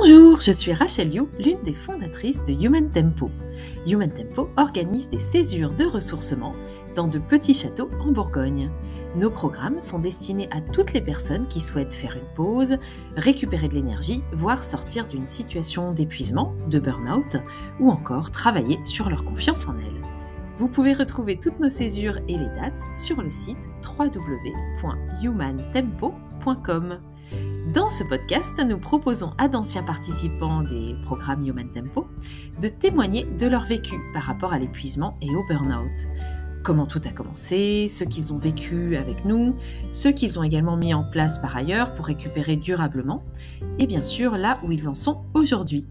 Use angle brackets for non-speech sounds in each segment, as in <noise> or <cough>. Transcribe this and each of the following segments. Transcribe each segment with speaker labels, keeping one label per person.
Speaker 1: Bonjour, je suis Rachel You, l'une des fondatrices de Human Tempo. Human Tempo organise des césures de ressourcement dans de petits châteaux en Bourgogne. Nos programmes sont destinés à toutes les personnes qui souhaitent faire une pause, récupérer de l'énergie, voire sortir d'une situation d'épuisement, de burn-out, ou encore travailler sur leur confiance en elles. Vous pouvez retrouver toutes nos césures et les dates sur le site www.humantempo.com. Dans ce podcast, nous proposons à d'anciens participants des programmes Human Tempo de témoigner de leur vécu par rapport à l'épuisement et au burn-out. Comment tout a commencé, ce qu'ils ont vécu avec nous, ce qu'ils ont également mis en place par ailleurs pour récupérer durablement, et bien sûr là où ils en sont aujourd'hui.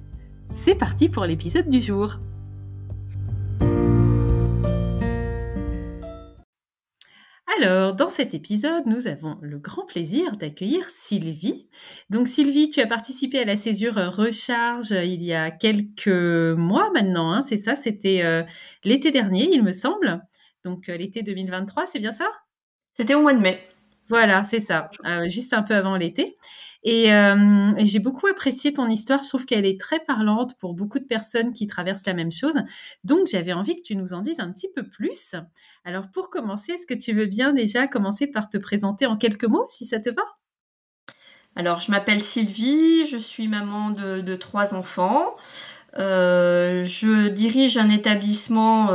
Speaker 1: C'est parti pour l'épisode du jour. Alors, dans cet épisode, nous avons le grand plaisir d'accueillir Sylvie. Donc, Sylvie, tu as participé à la césure Recharge il y a quelques mois maintenant, hein, c'est ça C'était euh, l'été dernier, il me semble. Donc, euh, l'été 2023, c'est bien ça?
Speaker 2: C'était au mois de mai.
Speaker 1: Voilà, c'est ça, euh, juste un peu avant l'été. Et euh, j'ai beaucoup apprécié ton histoire. Je trouve qu'elle est très parlante pour beaucoup de personnes qui traversent la même chose. Donc, j'avais envie que tu nous en dises un petit peu plus. Alors, pour commencer, est-ce que tu veux bien déjà commencer par te présenter en quelques mots, si ça te va?
Speaker 2: Alors, je m'appelle Sylvie, je suis maman de, trois enfants. Euh, je dirige un établissement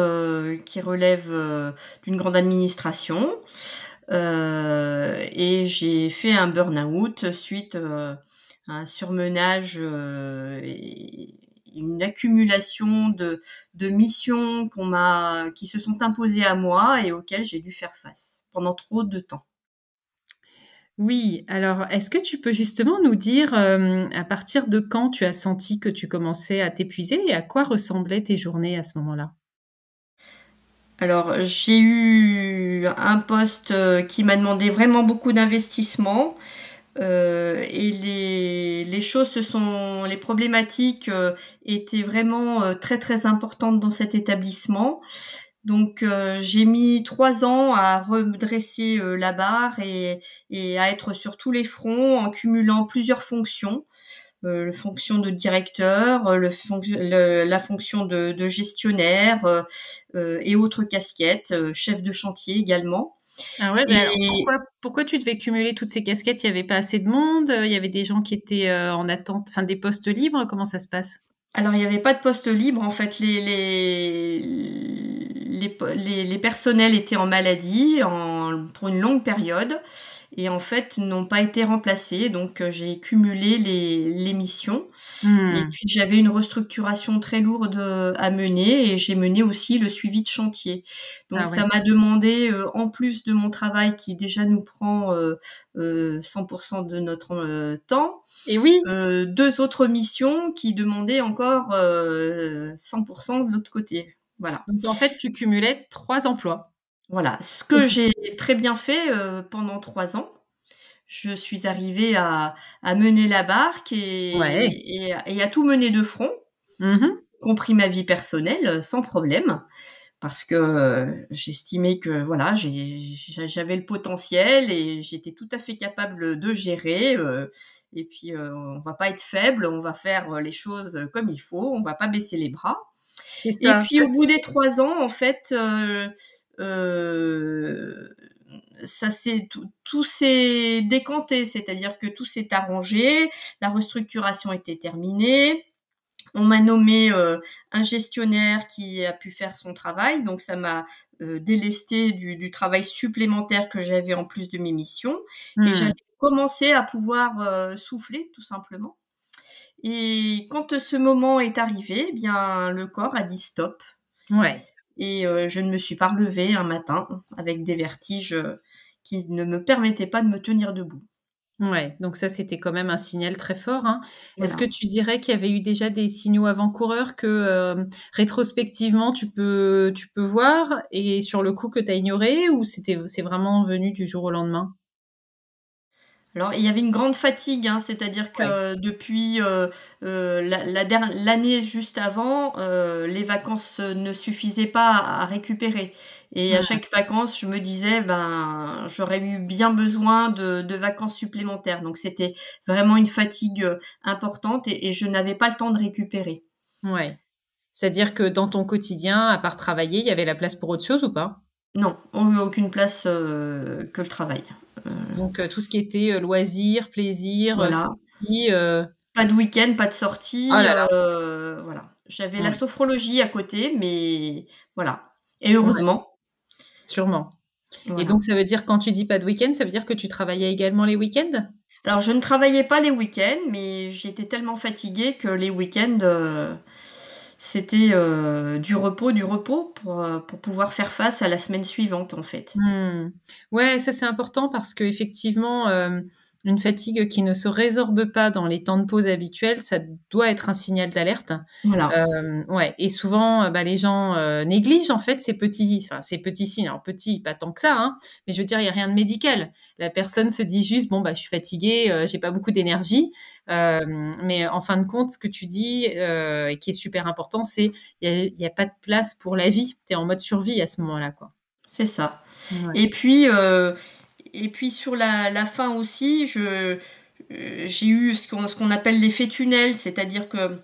Speaker 2: qui relève d'une grande administration. Euh, et j'ai fait un burn-out suite euh, à un surmenage euh, et une accumulation de, missions qui se sont imposées à moi et auxquelles j'ai dû faire face pendant trop de temps.
Speaker 1: Oui, alors est-ce que tu peux justement nous dire à partir de quand tu as senti que tu commençais à t'épuiser et à quoi ressemblaient tes journées à ce moment-là?
Speaker 2: Alors, j'ai eu un poste euh, qui m'a demandé vraiment beaucoup d'investissement. Euh, et les, choses se sont, les problématiques euh, étaient vraiment très très importantes dans cet établissement. Donc j'ai mis trois ans à redresser la barre et, et, à être sur tous les fronts en cumulant plusieurs fonctions. Euh, la fonction de directeur, euh, le, la fonction de, de gestionnaire euh, et autres casquettes, chef de chantier également.
Speaker 1: Ah ouais, ben pourquoi, pourquoi tu devais cumuler toutes ces casquettes? Il n'y avait pas assez de monde Il y avait des gens qui étaient en attente, enfin des postes libres Comment ça se passe?
Speaker 2: Alors, il n'y avait pas de postes libres. En fait, les, les, les, les, personnels étaient en maladie en, pour une longue période et en fait n'ont pas été remplacés. Donc euh, j'ai cumulé les, les missions. Hmm. Et puis j'avais une restructuration très lourde à mener et j'ai mené aussi le suivi de chantier. Donc ah ça m'a demandé, euh, en plus de mon travail qui déjà nous prend euh, 100% euh, de notre temps,
Speaker 1: et oui,
Speaker 2: deux autres missions qui demandaient encore 100% de l'autre côté. Voilà.
Speaker 1: Donc en fait tu cumulais trois emplois.
Speaker 2: Voilà, ce que j'ai très bien fait euh, pendant trois ans. Je suis arrivée à, mener la barque et, et, à tout mener de front, mmh compris ma vie personnelle, euh, sans problème, parce que euh, j'estimais que voilà, j'avais le potentiel et j'étais tout à fait capable de gérer. et puis, on va pas être faible, on va faire les choses comme il faut, on va pas baisser les bras. Et puis, au bout des trois ans, en fait, euh, ça c'est tout, s'est décanté, c'est-à-dire que tout s'est arrangé, la restructuration était terminée. On m'a nommé euh, un gestionnaire qui a pu faire son travail, donc ça m'a euh, délesté du, travail supplémentaire que j'avais en plus de mes missions. Et hmm. j'ai commencé à pouvoir souffler tout simplement. Et quand ce moment est arrivé, eh bien le corps a dit stop.
Speaker 1: Ouais
Speaker 2: et euh, je ne me suis pas relevée un matin avec des vertiges euh, qui ne me permettaient pas de me tenir debout.
Speaker 1: Ouais, donc ça c'était quand même un signal très fort. Hein. Est-ce que tu dirais qu'il y avait eu déjà des signaux avant-coureurs que euh, rétrospectivement tu peux tu peux voir et sur le coup que tu as ignoré ou c'était c'est vraiment venu du jour au lendemain?
Speaker 2: Alors, il y avait une grande fatigue, hein, c'est-à-dire que depuis euh, euh, l'année juste avant, euh, les vacances ne suffisaient pas à récupérer. Et à chaque vacances, je me disais, ben, j'aurais eu bien besoin de, de vacances supplémentaires. Donc c'était vraiment une fatigue importante et, et je n'avais pas le temps de récupérer.
Speaker 1: Ouais. C'est-à-dire que dans ton quotidien, à part travailler, il y avait la place pour autre chose ou pas?
Speaker 2: Non, aucune place euh, que le travail.
Speaker 1: Euh, Donc euh, tout ce qui était loisirs, plaisir, sortie.
Speaker 2: Pas de week-end, pas de sortie. Oh voilà. J'avais la sophrologie à côté, mais voilà. Et heureusement.
Speaker 1: Sûrement. Et donc ça veut dire quand tu dis pas de week-end, ça veut dire que tu travaillais également les week-ends?
Speaker 2: Alors je ne travaillais pas les week-ends, mais j'étais tellement fatiguée que les week-ends c'était euh, du repos, du repos pour, euh, pour pouvoir faire face à la semaine suivante en fait.
Speaker 1: Hmm. Ouais, ça c'est important parce que effectivement, euh, une fatigue qui ne se résorbe pas dans les temps de pause habituels, ça doit être un signal d'alerte. Voilà. Euh, ouais. Et souvent, euh, bah, les gens euh, négligent en fait ces petits, enfin ces petits signes. Alors petits, pas tant que ça, hein, mais je veux dire, il y a rien de médical. La personne se dit juste, bon bah, je suis fatiguée, euh, j'ai pas beaucoup d'énergie. mais en fin de compte, ce que tu dis, et qui est super important, c'est il y a, a, pas de place pour la vie. Tu es en mode survie à ce moment-là, quoi.
Speaker 2: C'est ça. Et puis et puis sur la, fin aussi, je, euh, j'ai eu ce qu'on, ce qu'on appelle l'effet tunnel, c'est-à-dire que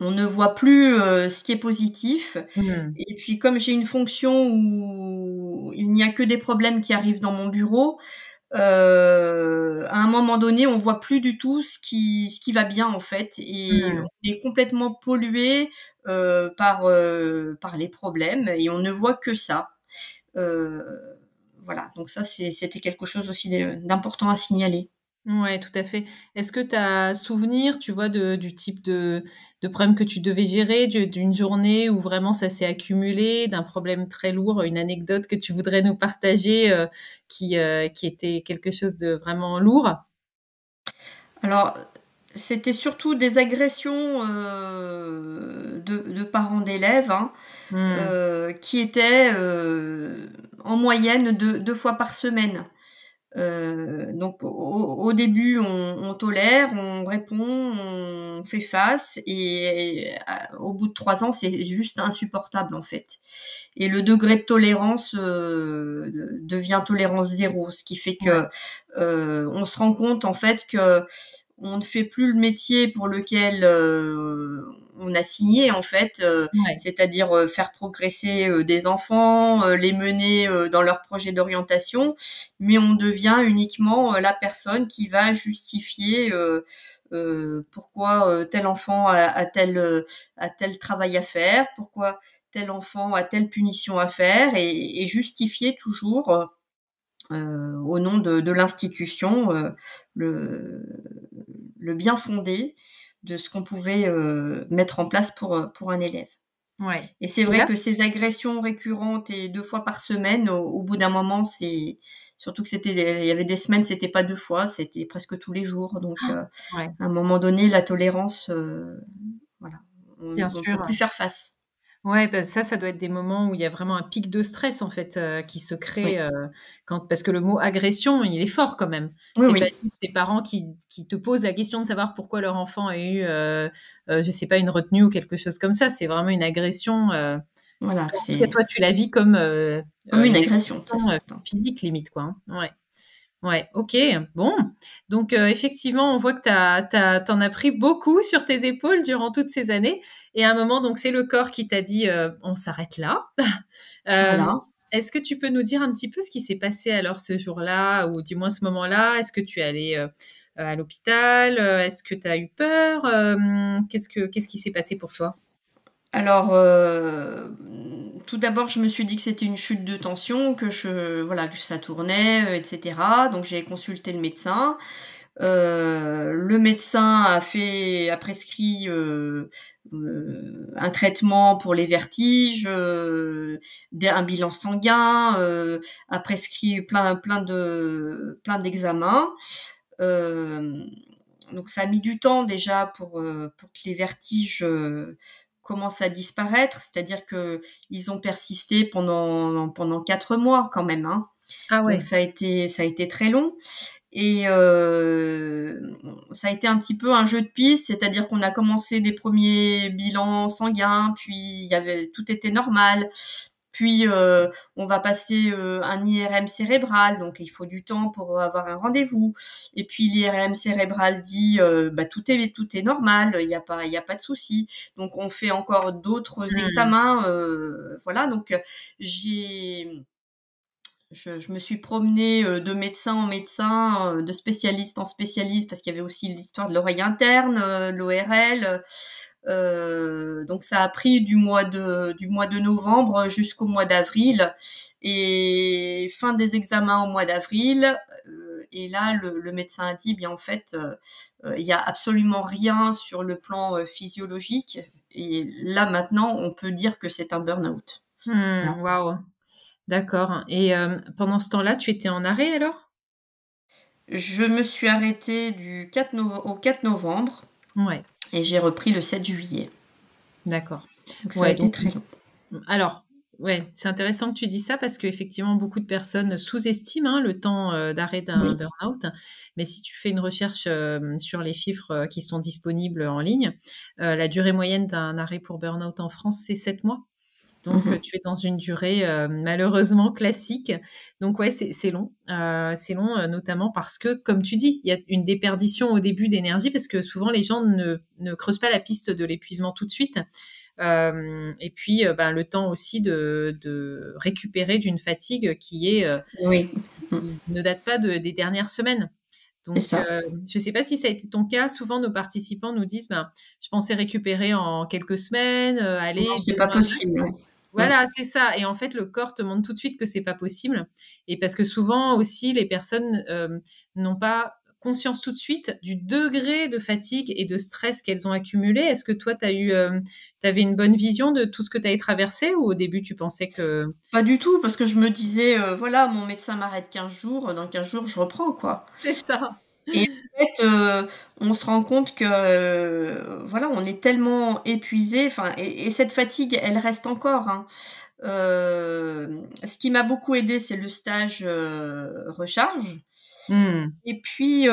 Speaker 2: on ne voit plus euh, ce qui est positif. Hmm. Et puis comme j'ai une fonction où il n'y a que des problèmes qui arrivent dans mon bureau, euh, à un moment donné, on voit plus du tout ce qui ce qui va bien en fait, et hmm. on est complètement pollué par par les problèmes et on ne voit que ça. Euh, voilà, donc ça, c'était quelque chose aussi d'important à signaler.
Speaker 1: Ouais, tout à fait. Est-ce que tu as souvenir, tu vois, de, du type de, de problème que tu devais gérer, d'une journée où vraiment ça s'est accumulé, d'un problème très lourd, une anecdote que tu voudrais nous partager euh, qui, euh, qui était quelque chose de vraiment lourd?
Speaker 2: Alors, c'était surtout des agressions euh, de, parents d'élèves hein, hmm. euh, qui étaient euh, en moyenne deux, fois par semaine. donc au, début on, tolère, on répond, on fait face et, au bout de trois ans c'est juste insupportable en fait. Et le degré de tolérance devient tolérance zéro, ce qui fait que on se rend compte en fait que on ne fait plus le métier pour lequel euh, on a signé en fait, euh, c'est-à-dire euh, faire progresser des enfants, les mener dans leur projet d'orientation, mais on devient uniquement la personne qui va justifier pourquoi tel enfant a, tel a tel travail à faire, pourquoi tel enfant a telle punition à faire, et, et justifier toujours euh, au nom de, de l'institution euh, le, le, bien fondé de ce qu'on pouvait euh, mettre en place pour, pour un élève. Ouais. Et c'est vrai que ces agressions récurrentes et deux fois par semaine, au, bout d'un moment, c'est surtout que c'était, il y avait des semaines, c'était pas deux fois, c'était presque tous les jours. Donc, à un moment donné, la tolérance, voilà, on, Bien peut plus faire face.
Speaker 1: Ouais, bah ça, ça doit être des moments où il y a vraiment un pic de stress en fait euh, qui se crée euh, quand parce que le mot agression, il est fort quand même. c'est pas tes parents qui, qui te posent la question de savoir pourquoi leur enfant a eu, euh, euh je sais pas, une retenue ou quelque chose comme ça. C'est vraiment une agression. voilà. C'est... Que toi, tu la vis comme
Speaker 2: comme une, agression,
Speaker 1: physique limite quoi. Hein. Ouais. Ouais, ok, bon. Donc euh, effectivement, on voit que tu t'en as pris beaucoup sur tes épaules durant toutes ces années. Et à un moment, donc c'est le corps qui t'a dit euh, on s'arrête là. <laughs> euh, Est-ce que tu peux nous dire un petit peu ce qui s'est passé alors ce jour-là, ou du moins ce moment-là? Est-ce que tu es allé à l'hôpital? Est-ce que tu as eu peur? Qu'est-ce que qu'est-ce qui s'est passé pour toi?
Speaker 2: Alors, tout d'abord, je me suis dit que c'était une chute de tension, que je ça tournait, euh, etc. Donc j'ai consulté le médecin. Euh, le médecin a fait a prescrit euh, un traitement pour les vertiges, un bilan sanguin, a prescrit plein plein de plein d'examens. donc ça a mis du temps déjà pour pour que les vertiges commence à disparaître, c'est-à-dire que ils ont persisté pendant pendant quatre mois quand même. Hein. Ah ouais. Donc ça a été ça a été très long et euh, ça a été un petit peu un jeu de piste, c'est-à-dire qu'on a commencé des premiers bilans sanguins, puis il y avait tout était normal. Puis euh, on va passer euh, un IRM cérébral, donc il faut du temps pour avoir un rendez-vous. Et puis l'IRM cérébral dit bah tout est tout est normal, il n'y a pas il y a pas de souci. Donc on fait encore d'autres mmh. examens, voilà. Donc j'ai je, me suis promenée euh, de médecin en médecin, euh, de spécialiste en spécialiste, parce qu'il y avait aussi l'histoire de l'oreille interne, euh, donc ça a pris du mois de du mois de novembre jusqu'au mois d'avril et fin des examens au mois d'avril et là le, médecin a dit bien en fait il y a absolument rien sur le plan physiologique et là maintenant on peut dire que c'est un burn-out.
Speaker 1: Hmm, waouh. D'accord. Et euh, pendant ce temps-là, tu étais en arrêt alors?
Speaker 2: Je me suis arrêtée du 4 au 4 novembre.
Speaker 1: Ouais.
Speaker 2: Et j'ai repris le 7 juillet.
Speaker 1: D'accord.
Speaker 2: Donc ça a été très long.
Speaker 1: Alors, ouais, c'est intéressant que tu dis ça parce qu'effectivement, beaucoup de personnes sous-estiment hein, le temps euh, d'arrêt d'un burn-out. Mais si tu fais une recherche euh, sur les chiffres qui sont disponibles en ligne, la durée moyenne d'un arrêt pour burn-out en France, c'est 7 mois. Donc, mmh tu es dans une durée euh, malheureusement classique. Donc, ouais, c'est long. Euh, c'est long, euh, notamment parce que, comme tu dis, il y a une déperdition au début d'énergie parce que souvent les gens ne, ne creusent pas la piste de l'épuisement tout de suite. et puis, ben, le temps aussi de, de récupérer d'une fatigue qui est
Speaker 2: oui.
Speaker 1: qui ne date pas de, des dernières semaines. Donc, je ne sais pas si ça a été ton cas. Souvent, nos participants nous disent, ben, je pensais récupérer en quelques semaines, aller.
Speaker 2: c'est pas possible.
Speaker 1: Voilà, c'est ça. Et en fait, le corps te montre tout de suite que c'est pas possible. Et parce que souvent aussi, les personnes euh, n'ont pas conscience tout de suite du degré de fatigue et de stress qu'elles ont accumulé. Est-ce que toi, tu eu, euh, avais une bonne vision de tout ce que tu as traversé ou au début, tu pensais que...
Speaker 2: Pas du tout, parce que je me disais, euh, voilà, mon médecin m'arrête 15 jours, dans 15 jours, je reprends, quoi.
Speaker 1: C'est ça.
Speaker 2: Et en fait, euh, on se rend compte que euh, voilà, on est tellement épuisé. Enfin, et, cette fatigue, elle reste encore. Hein. Euh, ce qui m'a beaucoup aidé, c'est le stage recharge. Hmm. Et puis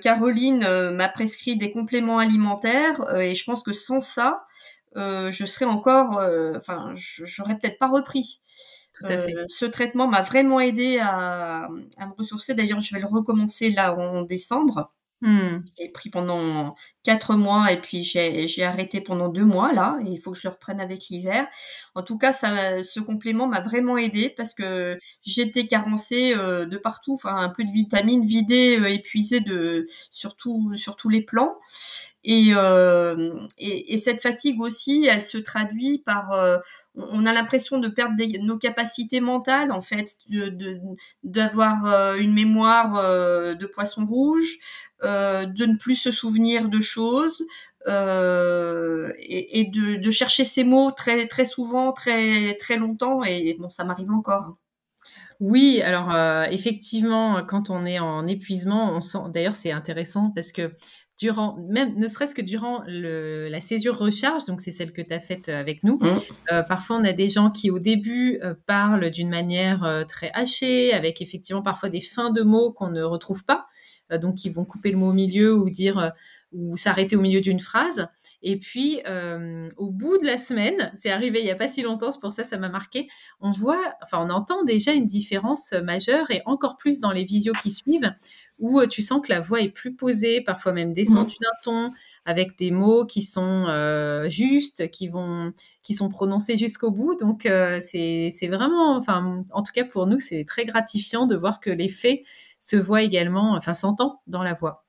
Speaker 2: Caroline m'a prescrit des compléments alimentaires et je pense que sans ça, je serais encore, enfin, j'aurais peut-être pas repris. Euh, ce traitement m'a vraiment aidé à, me ressourcer. D'ailleurs, je vais le recommencer là en décembre. Hmm. J'ai pris pendant quatre mois et puis j'ai arrêté pendant deux mois là. Et il faut que je le reprenne avec l'hiver. En tout cas, ça, ce complément m'a vraiment aidé parce que j'étais carencée euh, de partout, enfin un peu de vitamines vidées, euh, épuisée de sur, sur tous les plans. Et, et, et, cette fatigue aussi, elle se traduit par on a l'impression de perdre nos capacités mentales en fait, d'avoir de, euh, une mémoire euh, de poisson rouge, euh, de ne plus se souvenir de choses et, de, chercher ces mots très très souvent, très très longtemps et bon ça m'arrive encore.
Speaker 1: Oui, alors effectivement, quand on est en épuisement, on sent. D'ailleurs, c'est intéressant parce que durant, même ne serait-ce que durant le, la césure recharge, donc c'est celle que tu as faite euh, avec nous. Mmh. Euh, parfois, on a des gens qui, au début, euh, parlent d'une manière très hachée, avec effectivement parfois des fins de mots qu'on ne retrouve pas, donc qui vont couper le mot au milieu ou dire ou s'arrêter au milieu d'une phrase. Et puis, au bout de la semaine, c'est arrivé il n'y a pas si longtemps, c'est pour ça ça m'a marqué, on voit, enfin on entend déjà une différence majeure et encore plus dans les visios qui suivent, où euh, tu sens que la voix est plus posée, parfois même descendue d'un ton, avec des mots qui sont euh, justes, qui vont, qui sont prononcés jusqu'au bout. Donc euh, c'est vraiment, enfin en tout cas pour nous, c'est très gratifiant de voir que l'effet se voit également, enfin s'entend dans la voix.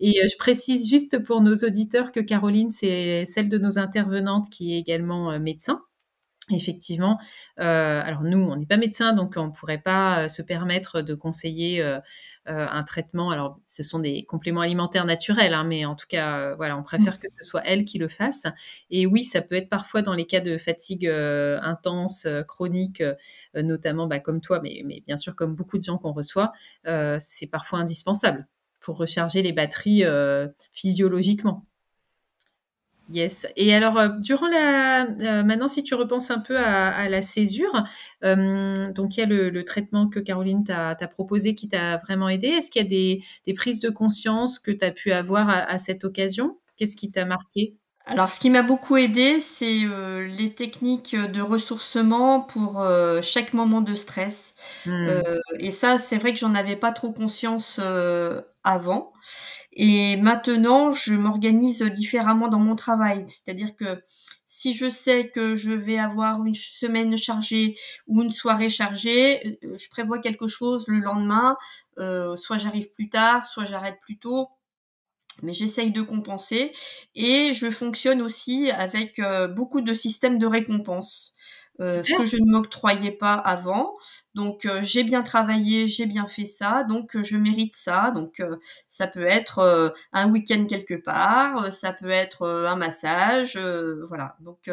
Speaker 1: Et je précise juste pour nos auditeurs que Caroline, c'est celle de nos intervenantes qui est également médecin. Effectivement, euh, alors nous, on n'est pas médecin, donc on ne pourrait pas euh, se permettre de conseiller euh, un traitement. Alors, ce sont des compléments alimentaires naturels, hein, mais en tout cas, voilà, on préfère mmh. que ce soit elle qui le fasse. Et oui, ça peut être parfois dans les cas de fatigue intense, chronique, notamment bah, comme toi, mais, mais, bien sûr comme beaucoup de gens qu'on reçoit, c'est parfois indispensable pour recharger les batteries physiologiquement. Yes. Et alors, euh, durant la, euh, maintenant, si tu repenses un peu à, la césure, euh, donc il y a le, traitement que Caroline t'a proposé qui t'a vraiment aidé. Est-ce qu'il y a des, prises de conscience que tu as pu avoir à, cette occasion? Qu'est-ce qui t'a marqué?
Speaker 2: Alors, ce qui m'a beaucoup aidé, c'est euh, les techniques de ressourcement pour euh, chaque moment de stress.
Speaker 1: Mmh.
Speaker 2: Euh, et ça, c'est vrai que j'en avais pas trop conscience avant. Et maintenant, je m'organise différemment dans mon travail. C'est-à-dire que si je sais que je vais avoir une semaine chargée ou une soirée chargée, je prévois quelque chose le lendemain. soit j'arrive plus tard, soit j'arrête plus tôt mais j'essaye de compenser et je fonctionne aussi avec euh, beaucoup de systèmes de récompense. Euh, ce que je ne m'octroyais pas avant. Donc euh, j'ai bien travaillé, j'ai bien fait ça, donc je mérite ça. Donc ça peut être un week-end quelque part, ça peut être un massage, voilà. Donc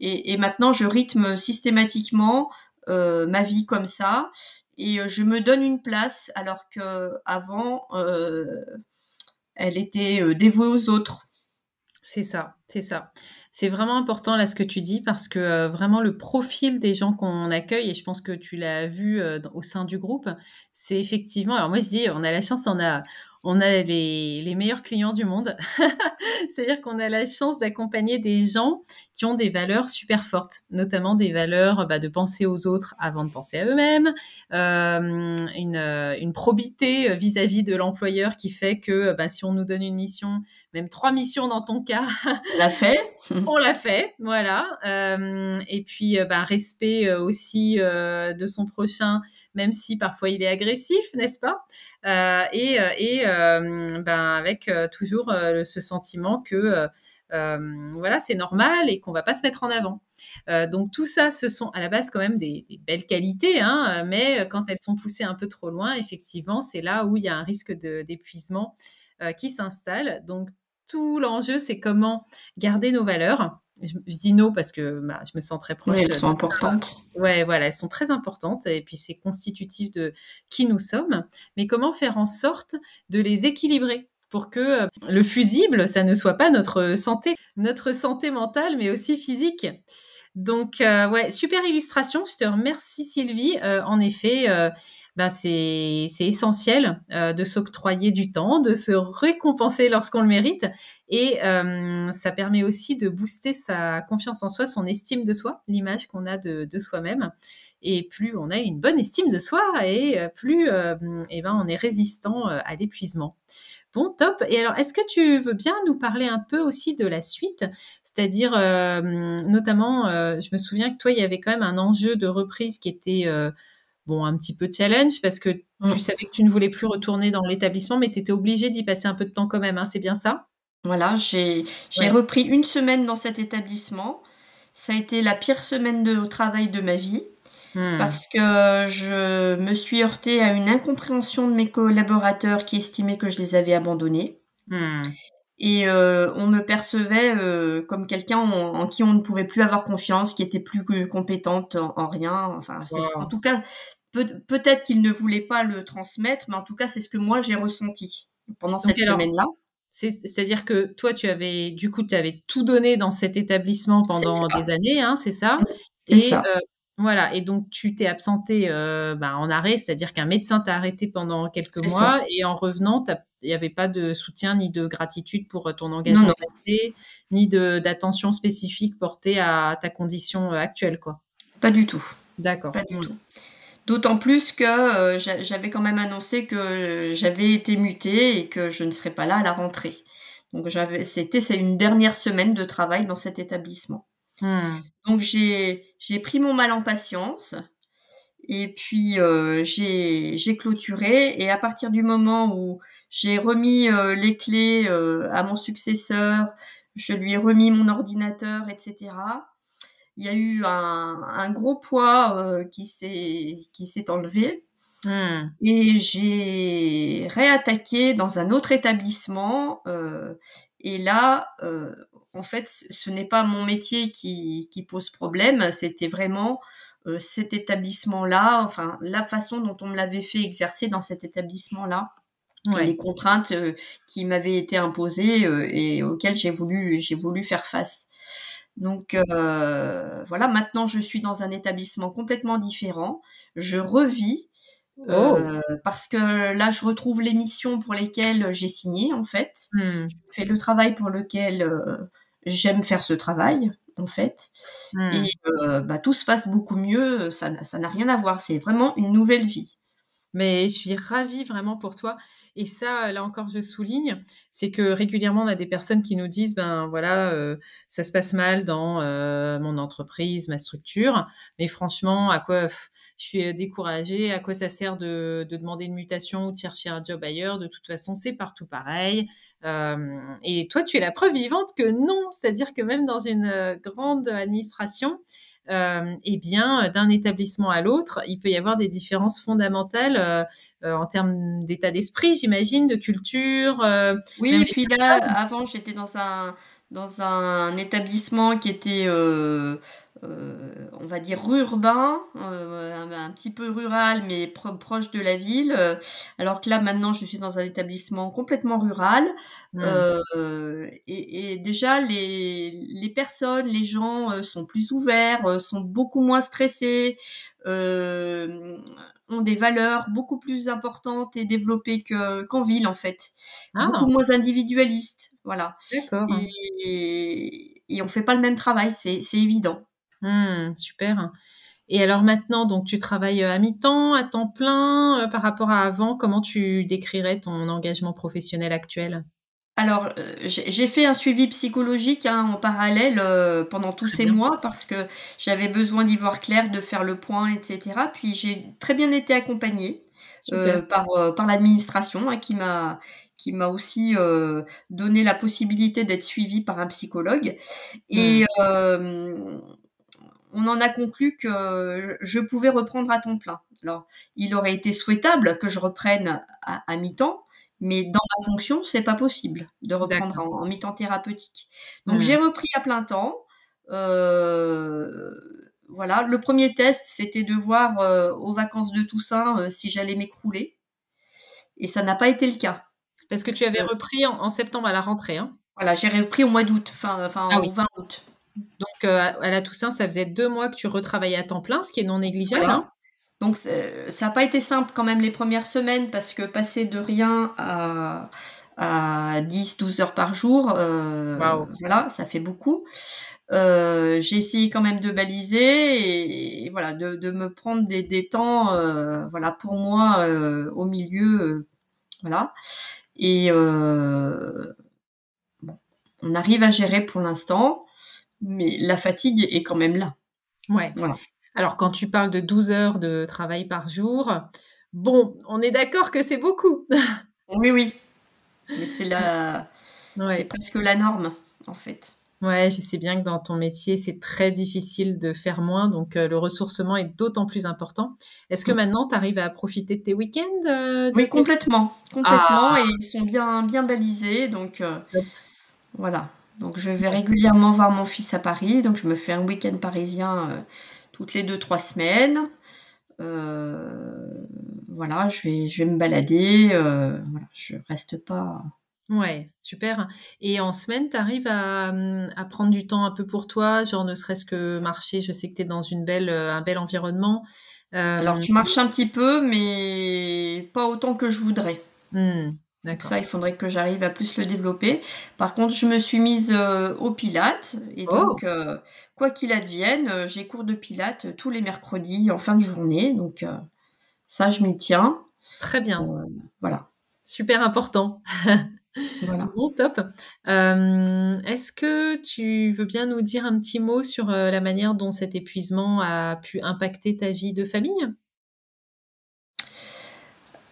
Speaker 2: et, et, maintenant je rythme systématiquement ma vie comme ça et je me donne une place alors que avant elle était euh, dévouée aux autres.
Speaker 1: C'est ça, c'est ça. C'est vraiment important là ce que tu dis parce que euh, vraiment le profil des gens qu'on accueille et je pense que tu l'as vu euh, au sein du groupe, c'est effectivement. Alors moi je dis, on a la chance, on a on a les, les meilleurs clients du monde. <laughs> C'est-à-dire qu'on a la chance d'accompagner des gens qui ont des valeurs super fortes, notamment des valeurs bah, de penser aux autres avant de penser à eux-mêmes, euh, une, une, probité vis-à-vis de l'employeur qui fait que bah, si on nous donne une mission, même trois missions dans ton cas,
Speaker 2: on l'a fait. <laughs>
Speaker 1: on l'a fait, voilà. Euh, et puis bah, respect aussi euh, de son prochain, même si parfois il est agressif, n'est-ce pas? euh, Et, et ben, avec toujours ce sentiment que euh, voilà, c'est normal et qu'on va pas se mettre en avant. Euh, donc tout ça, ce sont à la base quand même des, belles qualités, hein, mais quand elles sont poussées un peu trop loin, effectivement, c'est là où il y a un risque d'épuisement euh, qui s'installe. Donc tout l'enjeu, c'est comment garder nos valeurs. Je, dis nos parce que bah, je me sens très proche.
Speaker 2: Oui, elles sont importantes.
Speaker 1: Ouais, voilà, elles sont très importantes et puis c'est constitutif de qui nous sommes. Mais comment faire en sorte de les équilibrer pour que euh, le fusible, ça ne soit pas notre santé, notre santé mentale, mais aussi physique? Donc, euh, ouais, super illustration. Je te remercie, Sylvie. Euh, en effet, ben c'est essentiel de s'octroyer du temps, de se récompenser lorsqu'on le mérite. Et ça permet aussi de booster sa confiance en soi, son estime de soi, l'image qu'on a de, de soi-même. Et plus on a une bonne estime de soi, et plus eh ben, on est résistant à l'épuisement. Bon, top. Et alors, est-ce que tu veux bien nous parler un peu aussi de la suite? C'est-à-dire, euh, notamment, euh, je me souviens que toi, il y avait quand même un enjeu de reprise qui était, euh, bon, un petit peu challenge parce que tu mm. savais que tu ne voulais plus retourner dans l'établissement, mais tu étais obligé d'y passer un peu de temps quand même. Hein, c'est bien ça?
Speaker 2: Voilà, j'ai repris une semaine dans cet établissement. Ça a été la pire semaine de travail de ma vie. Hmm. parce que je me suis heurtée à une incompréhension de mes collaborateurs qui estimaient que je les avais abandonnés. Hmm. Et euh, on me percevait euh, comme quelqu'un en, qui on ne pouvait plus avoir confiance, qui était plus compétente en, rien. Enfin, en tout cas, peut-être qu'ils ne voulaient pas le transmettre, mais en tout cas, c'est ce que moi j'ai ressenti pendant cette semaine-là.
Speaker 1: C'est-à-dire que toi, tu avais, du coup, tu avais tout donné dans cet établissement pendant des années, hein, c'est ça?
Speaker 2: Et ça. Euh,
Speaker 1: voilà, et donc tu t'es absenté euh, bah, en arrêt, c'est-à-dire qu'un médecin t'a arrêté pendant quelques mois et en revenant, il n'y avait pas de soutien ni de gratitude pour euh, ton engagement ni d'attention spécifique portée à ta condition euh, actuelle, quoi.
Speaker 2: Pas du tout.
Speaker 1: D'accord.
Speaker 2: Pas du tout. D'autant plus que j'avais quand même annoncé que j'avais été mutée et que je ne serais pas là à la rentrée. Donc j'avais, c'était c'est une dernière semaine de travail dans cet établissement. Hmm. Donc j'ai pris mon mal en patience et puis euh, j'ai clôturé et à partir du moment où j'ai remis euh, les clés euh, à mon successeur, je lui ai remis mon ordinateur, etc. Il y a eu un, un gros poids qui s'est qui s'est enlevé. Hmm. Et j'ai réattaqué dans un autre établissement. et là, en fait, ce n'est pas mon métier qui, pose problème, c'était vraiment euh, cet établissement-là, enfin la façon dont on me l'avait fait exercer dans cet établissement-là, les contraintes euh, qui m'avaient été imposées euh, et auxquelles j'ai voulu, j'ai voulu faire face. Donc voilà, maintenant je suis dans un établissement complètement différent. Je revis oh. parce que là je retrouve les missions pour lesquelles j'ai signé en fait. Hmm. Je fais le travail pour lequel j'aime faire ce travail en fait.
Speaker 1: Hmm.
Speaker 2: Et euh, bah, tout se passe beaucoup mieux, ça n'a ça n'a rien à voir, c'est vraiment une nouvelle vie.
Speaker 1: Mais je suis ravie vraiment pour toi. Et ça, là encore, je souligne, c'est que régulièrement, on a des personnes qui nous disent, ben voilà, euh, ça se passe mal dans euh, mon entreprise, ma structure. Mais franchement, à quoi je suis euh, découragée À quoi ça sert de, de demander une mutation ou de chercher un job ailleurs? De toute façon, c'est partout pareil. Euh, et toi, tu es la preuve vivante que non. C'est-à-dire que même dans une euh, grande administration, euh, eh bien, d'un établissement à l'autre, il peut y avoir des différences fondamentales euh, euh, en termes d'état d'esprit, j'imagine, de culture. euh,
Speaker 2: Oui, et puis là, avant, j'étais dans un, dans un établissement qui était, euh, on va dire, urbain, euh, un, un petit peu rural, mais pro- proche de la ville. Euh, Alors que là, maintenant, je suis dans un établissement complètement rural.
Speaker 1: hmm,
Speaker 2: Euh, et, et déjà, les, les personnes, les gens euh, sont plus ouverts, euh, sont beaucoup moins stressés, euh, ont des valeurs beaucoup plus importantes et développées que, qu'en ville, en fait.
Speaker 1: Ah,
Speaker 2: Beaucoup moins individualistes, voilà.
Speaker 1: d'accord.
Speaker 2: Et, et on fait pas le même travail, c'est, c'est évident.
Speaker 1: Hmm, super. Et alors maintenant, donc tu travailles euh, à mi-temps, à temps plein, euh, par rapport à avant, comment tu décrirais ton engagement professionnel actuel?
Speaker 2: Alors, euh, j'ai fait un suivi psychologique hein, en parallèle euh, pendant tous ces mois parce que j'avais besoin d'y voir clair, de faire le point, etc. Puis j'ai très bien été accompagnée par, par l'administration hein, qui m'a qui m'a aussi euh, donné la possibilité d'être suivie par un psychologue. Et euh, on en a conclu que je pouvais reprendre à temps plein. Alors, il aurait été souhaitable que je reprenne à, à mi-temps, mais dans ma fonction, c'est pas possible de reprendre en, en mi-temps thérapeutique. Donc,
Speaker 1: Hmm,
Speaker 2: j'ai repris à plein temps. Euh, voilà, le premier test, c'était de voir euh, aux vacances de Toussaint euh, si j'allais m'écrouler, et ça n'a pas été le cas.
Speaker 1: Parce que tu avais repris en, en septembre à la rentrée, hein?
Speaker 2: voilà, j'ai repris au mois d'août, fin, enfin
Speaker 1: Ah
Speaker 2: au
Speaker 1: oui.
Speaker 2: 20 août.
Speaker 1: Donc euh, à la Toussaint, ça faisait deux mois que tu retravaillais à temps plein, ce qui est non négligeable, hein?
Speaker 2: Donc ça n'a pas été simple quand même les premières semaines parce que passer de rien à, à 10-12 heures par jour, euh, voilà, ça fait beaucoup. Euh, j'ai essayé quand même de baliser et, et voilà, de, de me prendre des, des temps, euh, voilà, pour moi euh, au milieu, voilà. Et bon, on arrive à gérer pour l'instant, mais la fatigue est quand même là.
Speaker 1: Ouais.
Speaker 2: Voilà.
Speaker 1: Alors quand tu parles de 12 heures de travail par jour, bon, on est d'accord que c'est beaucoup. <laughs>
Speaker 2: Oui, oui, mais c'est la, c'est
Speaker 1: Ouais.
Speaker 2: presque la norme en fait.
Speaker 1: Ouais, je sais bien que dans ton métier, c'est très difficile de faire moins, donc euh, le ressourcement est d'autant plus important. Est-ce que
Speaker 2: Mm.
Speaker 1: maintenant, tu arrives à profiter de tes week-ends, euh, de
Speaker 2: Oui,
Speaker 1: tes...
Speaker 2: complètement, complètement,
Speaker 1: Ah,
Speaker 2: et ils sont bien, bien balisés, donc euh, voilà. Donc je vais régulièrement voir mon fils à Paris, donc je me fais un week-end parisien euh, toutes les deux, trois semaines. Euh, voilà, je vais, je vais me balader, euh, voilà, je reste pas.
Speaker 1: Ouais, super. Et en semaine, tu arrives à, à prendre du temps un peu pour toi, genre ne serait-ce que marcher, je sais que tu es dans une belle, un bel environnement.
Speaker 2: Alors je marche un petit peu, mais pas autant que je voudrais.
Speaker 1: hmm,
Speaker 2: Donc ça, il faudrait que j'arrive à plus le développer. Par contre, je me suis mise euh, au Pilates et
Speaker 1: Oh,
Speaker 2: donc, euh, quoi qu'il advienne, euh, j'ai cours de Pilates tous les mercredis en fin de journée. Donc ça, je m'y tiens.
Speaker 1: très bien.
Speaker 2: Voilà,
Speaker 1: Super important. <laughs>
Speaker 2: voilà.
Speaker 1: Bon, top. Est-ce que tu veux bien nous dire un petit mot sur la manière dont cet épuisement a pu impacter ta vie de famille?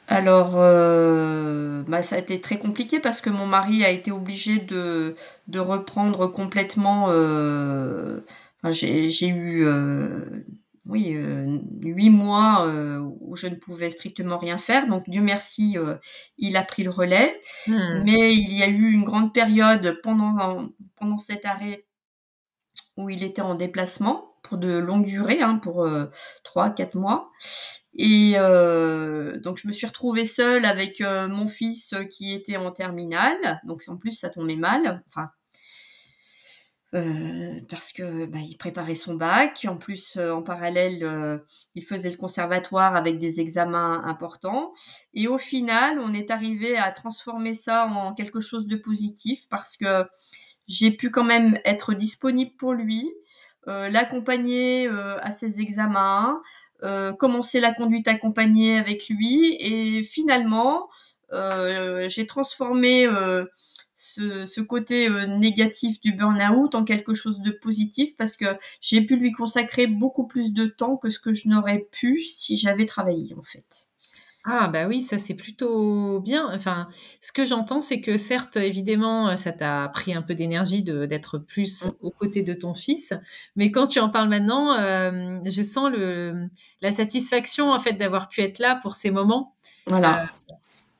Speaker 2: Alors, euh, bah, ça a été très compliqué parce que mon mari a été obligé de, de reprendre complètement. euh, enfin, j'ai, eu euh, oui, euh, huit mois où je ne pouvais strictement rien faire. Donc, Dieu merci, il a pris le relais.
Speaker 1: Hmm,
Speaker 2: Mais il y a eu une grande période pendant, pendant cet arrêt où il était en déplacement pour de longues durées, hein, pour trois, quatre mois. Et euh, donc je me suis retrouvée seule avec euh, mon fils euh, qui était en terminale. Donc en plus ça tombait mal, enfin parce que bah, il préparait son bac. En plus en parallèle il faisait le conservatoire avec des examens importants. Et au final on est arrivé à transformer ça en quelque chose de positif parce que j'ai pu quand même être disponible pour lui, l'accompagner à ses examens, commencer la conduite accompagnée avec lui et finalement j'ai transformé ce, côté euh, négatif du burn-out en quelque chose de positif parce que j'ai pu lui consacrer beaucoup plus de temps que ce que je n'aurais pu si j'avais travaillé en fait.
Speaker 1: Ah bah oui, ça c'est plutôt bien. Enfin, ce que j'entends, c'est que certes, évidemment, ça t'a pris un peu d'énergie d'être plus mm. aux côtés de ton fils, mais quand tu en parles maintenant, euh, je sens le, la satisfaction en fait d'avoir pu être là pour ces moments.
Speaker 2: Voilà.
Speaker 1: Euh,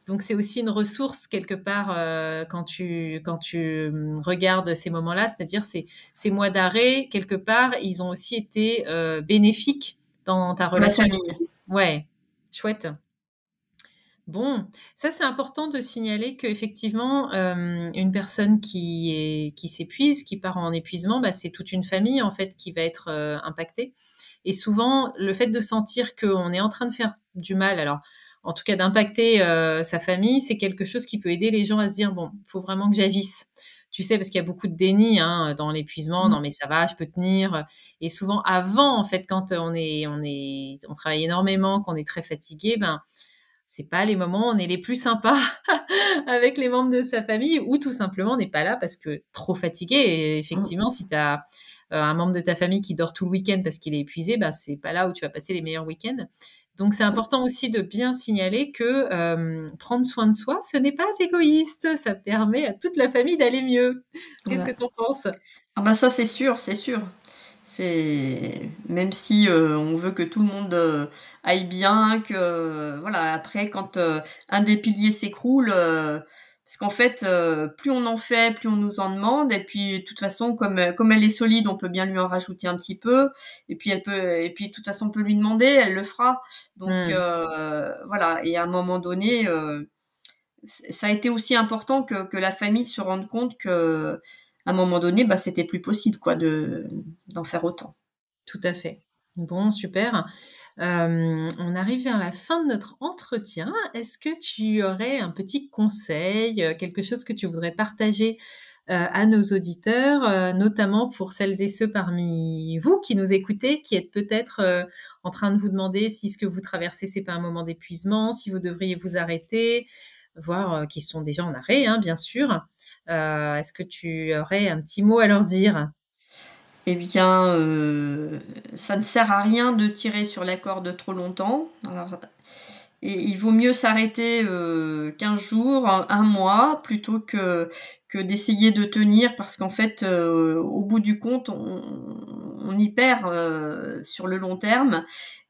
Speaker 1: donc c'est aussi une ressource quelque part euh, quand tu quand tu hum, regardes ces moments-là, c'est-à-dire ces ces mois d'arrêt quelque part, ils ont aussi été bénéfiques dans ta relation. Ouais, chouette. Bon, ça c'est important de signaler qu'effectivement, euh, une personne qui est qui s'épuise, qui part en épuisement, bah, c'est toute une famille en fait qui va être euh, impactée. Et souvent, le fait de sentir qu'on est en train de faire du mal, alors en tout cas d'impacter euh, sa famille, c'est quelque chose qui peut aider les gens à se dire bon, faut vraiment que j'agisse. Tu sais, parce qu'il y a beaucoup de déni hein, dans l'épuisement, non mais ça va, je peux tenir. Et souvent avant, en fait, quand on est, on est, on travaille énormément, qu'on est très fatigué, ben c'est pas les moments où on est les plus sympas <laughs> avec les membres de sa famille ou tout simplement on n'est pas là parce que trop fatigué. Et effectivement, si tu as euh, un membre de ta famille qui dort tout le week-end parce qu'il est épuisé, ben c'est pas là où tu vas passer les meilleurs week-ends. Donc c'est important aussi de bien signaler que euh, prendre soin de soi, ce n'est pas égoïste, ça permet à toute la famille d'aller mieux. Qu'est-ce que tu en penses?
Speaker 2: Ah bah ça c'est sûr, c'est sûr. C'est même si euh, on veut que tout le monde euh, aille bien, que voilà après quand un des piliers s'écroule parce qu'en fait, euh, plus on en fait, plus on nous en demande. Et puis, de toute façon, comme comme elle est solide, on peut bien lui en rajouter un petit peu. Et puis, elle peut, et puis, de toute façon, on peut lui demander, elle le fera. Donc, hmm. euh, voilà. Et à un moment donné, euh, ça a été aussi important que, que la famille se rende compte que, à un moment donné, bah, c'était plus possible, quoi, de d'en faire autant.
Speaker 1: Tout à fait. Bon, super. Euh, on arrive vers la fin de notre entretien. Est-ce que tu aurais un petit conseil, euh, quelque chose que tu voudrais partager euh, à nos auditeurs, notamment pour celles et ceux parmi vous qui nous écoutez, qui êtes peut-être en train de vous demander si ce que vous traversez, c'est pas un moment d'épuisement, si vous devriez vous arrêter, voire qui sont déjà en arrêt, hein, bien sûr. Est-ce que tu aurais un petit mot à leur dire?
Speaker 2: Eh bien, euh, ça ne sert à rien de tirer sur la corde trop longtemps. et il vaut mieux s'arrêter euh, 15 jours, un, mois, plutôt que, que d'essayer de tenir, parce qu'en fait, euh, au bout du compte, on, y perd euh, sur le long terme.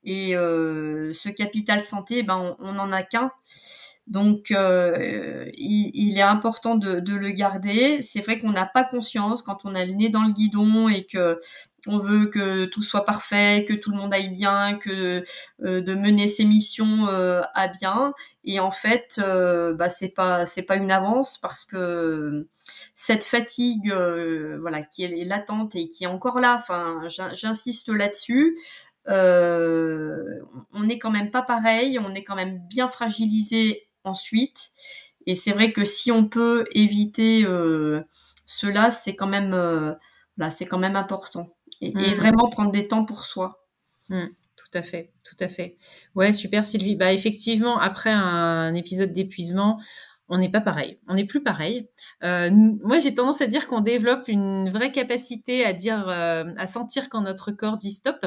Speaker 2: Et ce capital santé, ben, on n'en a qu'un. Donc, euh, il, est important de, le garder. C'est vrai qu'on n'a pas conscience quand on a le nez dans le guidon et que on veut que tout soit parfait, que tout le monde aille bien, que euh, de mener ses missions euh, à bien. Et en fait, bah c'est pas c'est pas une avance parce que cette fatigue, voilà, qui est latente et qui est encore là. Enfin, j'insiste là-dessus. on n'est quand même pas pareil, on est quand même bien fragilisé ensuite. Et c'est vrai que si on peut éviter euh, cela, c'est quand même euh, là, c'est quand même important. Et, mm. vraiment prendre des temps pour soi.
Speaker 1: Mm. Tout à fait, tout à fait. Ouais, super Sylvie. Bah effectivement, après un épisode d'épuisement, on n'est pas pareil. On n'est plus pareil. Euh, moi, j'ai tendance à dire qu'on développe une vraie capacité à dire, à sentir quand notre corps dit stop,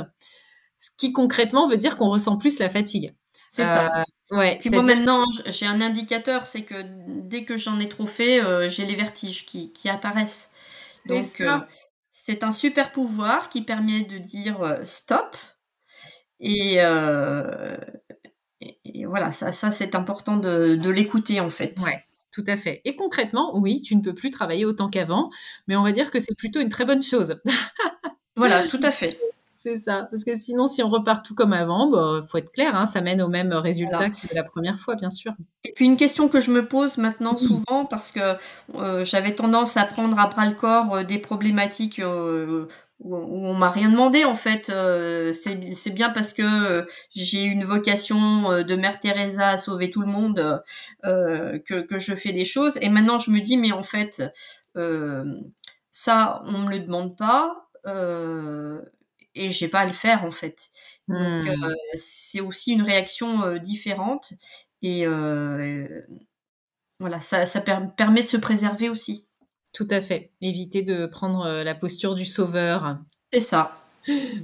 Speaker 1: ce qui concrètement veut dire qu'on ressent plus la fatigue.
Speaker 2: C'est ça. Ouais, Puis moi maintenant, j'ai un indicateur, c'est que dès que j'en ai trop fait, euh, j'ai les vertiges qui, qui apparaissent. Donc euh, c'est un super pouvoir qui permet de dire euh, stop. Et, et, voilà, ça, ça c'est important de, de l'écouter en fait.
Speaker 1: Ouais. Tout à fait. Et concrètement, oui, tu ne peux plus travailler autant qu'avant, mais on va dire que c'est plutôt une très bonne chose.
Speaker 2: voilà, tout à fait.
Speaker 1: C'est ça. Parce que sinon, si on repart tout comme avant, il bah, faut être clair, hein, ça mène au même résultat que la première fois, bien sûr.
Speaker 2: Et puis une question que je me pose maintenant souvent, parce que euh, j'avais tendance à prendre à bras le corps euh, des problématiques euh, où, on m'a rien demandé en fait. c'est bien parce que j'ai une vocation de Mère Teresa à sauver tout le monde que, que, je fais des choses. Et maintenant, je me dis, mais en fait Ça, on me le demande pas euh, et j'ai pas à le faire en fait. Donc
Speaker 1: Hmm.
Speaker 2: euh, c'est aussi une réaction euh, différente et euh, voilà, ça, ça per- permet de se préserver aussi.
Speaker 1: Tout à fait. Éviter de prendre la posture du sauveur.
Speaker 2: C'est ça.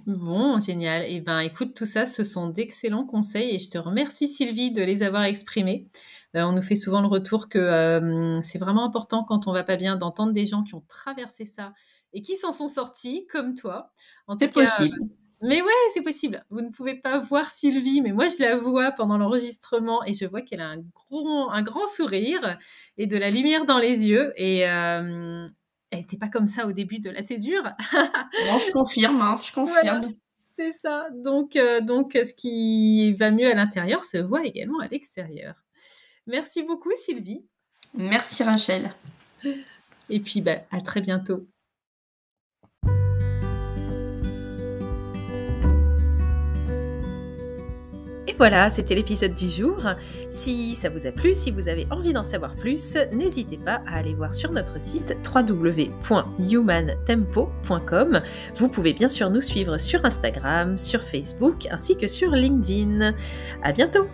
Speaker 1: Bon, génial. Et ben, écoute, tout ça, ce sont d'excellents conseils et je te remercie Sylvie de les avoir exprimés. Euh, on nous fait souvent le retour que euh, c'est vraiment important quand on va pas bien d'entendre des gens qui ont traversé ça et qui s'en sont sortis, comme toi.
Speaker 2: C'est possible.
Speaker 1: Mais ouais, c'est possible. Vous ne pouvez pas voir Sylvie, mais moi je la vois pendant l'enregistrement et je vois qu'elle a un grand, un grand sourire et de la lumière dans les yeux. Et euh, elle n'était pas comme ça au début de la césure. <laughs>
Speaker 2: Non, je confirme, hein, je confirme.
Speaker 1: Voilà. C'est ça. Donc, euh, donc, ce qui va mieux à l'intérieur se voit également à l'extérieur. Merci beaucoup, Sylvie.
Speaker 2: Merci Rachel.
Speaker 1: Et puis, bah, à très bientôt. Voilà, c'était l'épisode du jour. Si ça vous a plu, si vous avez envie d'en savoir plus, n'hésitez pas à aller voir sur notre site www.humantempo.com. Vous pouvez bien sûr nous suivre sur Instagram, sur Facebook ainsi que sur LinkedIn. À bientôt!